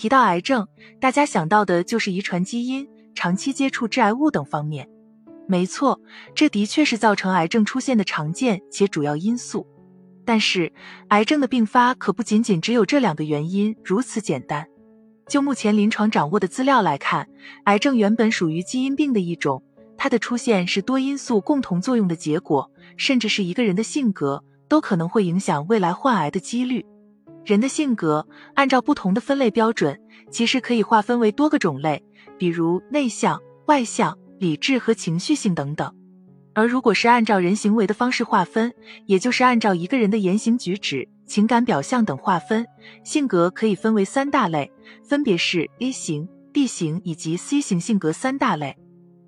提到癌症，大家想到的就是遗传基因、长期接触致癌物等方面。没错，这的确是造成癌症出现的常见且主要因素。但是，癌症的并发可不仅仅只有这两个原因如此简单。就目前临床掌握的资料来看，癌症原本属于基因病的一种，它的出现是多因素共同作用的结果，甚至是一个人的性格都可能会影响未来患癌的几率。人的性格按照不同的分类标准，其实可以划分为多个种类，比如内向、外向。理智和情绪性等等，而如果是按照人行为的方式划分，也就是按照一个人的言行举止、情感表象等划分，性格可以分为三大类，分别是 A 型、B 型以及 C 型性格三大类。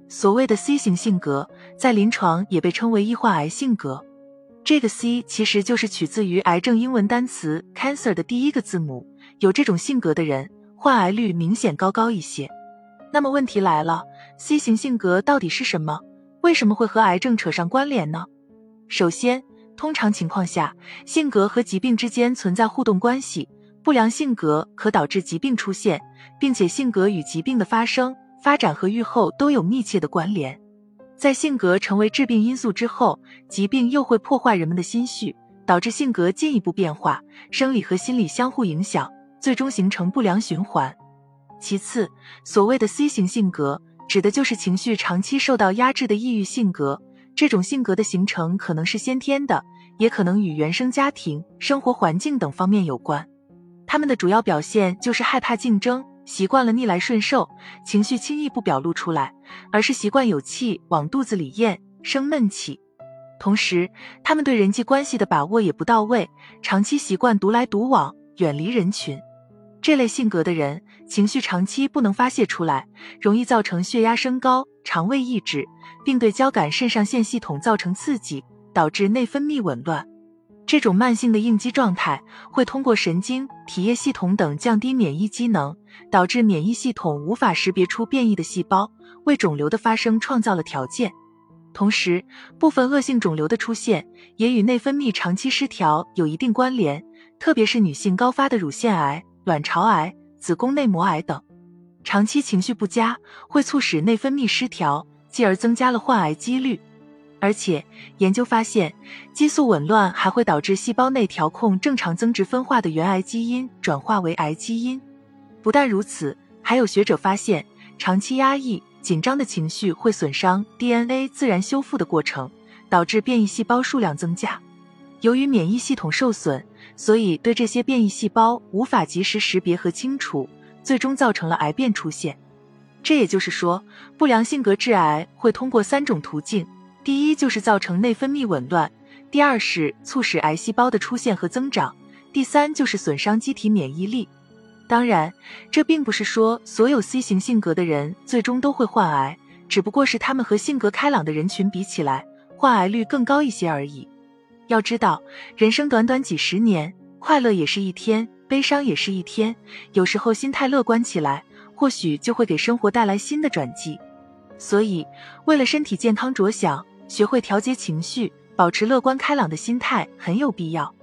所谓的 C 型性格，在临床也被称为易患癌性格。这个 C 其实就是取自于癌症英文单词 cancer 的第一个字母，有这种性格的人，患癌率明显高高一些。那么问题来了，C 型性格到底是什么？为什么会和癌症扯上关联呢？首先，通常情况下，性格和疾病之间存在互动关系，不良性格可导致疾病出现，并且性格与疾病的发生、发展和预后都有密切的关联。在性格成为致病因素之后，疾病又会破坏人们的心绪，导致性格进一步变化，生理和心理相互影响，最终形成不良循环。其次，所谓的 C 型性格，指的就是情绪长期受到压制的抑郁性格。这种性格的形成可能是先天的，也可能与原生家庭、生活环境等方面有关。他们的主要表现就是害怕竞争，习惯了逆来顺受，情绪轻易不表露出来，而是习惯有气往肚子里咽，生闷气。同时，他们对人际关系的把握也不到位，长期习惯独来独往，远离人群。这类性格的人，情绪长期不能发泄出来，容易造成血压升高、肠胃抑制，并对交感肾上腺系统造成刺激，导致内分泌紊乱。这种慢性的应激状态会通过神经、体液系统等降低免疫机能，导致免疫系统无法识别出变异的细胞，为肿瘤的发生创造了条件。同时，部分恶性肿瘤的出现也与内分泌长期失调有一定关联，特别是女性高发的乳腺癌。卵巢癌、子宫内膜癌等，长期情绪不佳会促使内分泌失调，继而增加了患癌几率。而且研究发现，激素紊乱还会导致细胞内调控正常增殖分化的原癌基因转化为癌基因。不但如此，还有学者发现，长期压抑、紧张的情绪会损伤 DNA 自然修复的过程，导致变异细胞数量增加。由于免疫系统受损。所以，对这些变异细胞无法及时识别和清除，最终造成了癌变出现。这也就是说，不良性格致癌会通过三种途径：第一，就是造成内分泌紊乱；第二，是促使癌细胞的出现和增长；第三，就是损伤机体免疫力。当然，这并不是说所有 C 型性格的人最终都会患癌，只不过是他们和性格开朗的人群比起来，患癌率更高一些而已。要知道，人生短短几十年，快乐也是一天，悲伤也是一天。有时候心态乐观起来，或许就会给生活带来新的转机。所以，为了身体健康着想，学会调节情绪，保持乐观开朗的心态很有必要。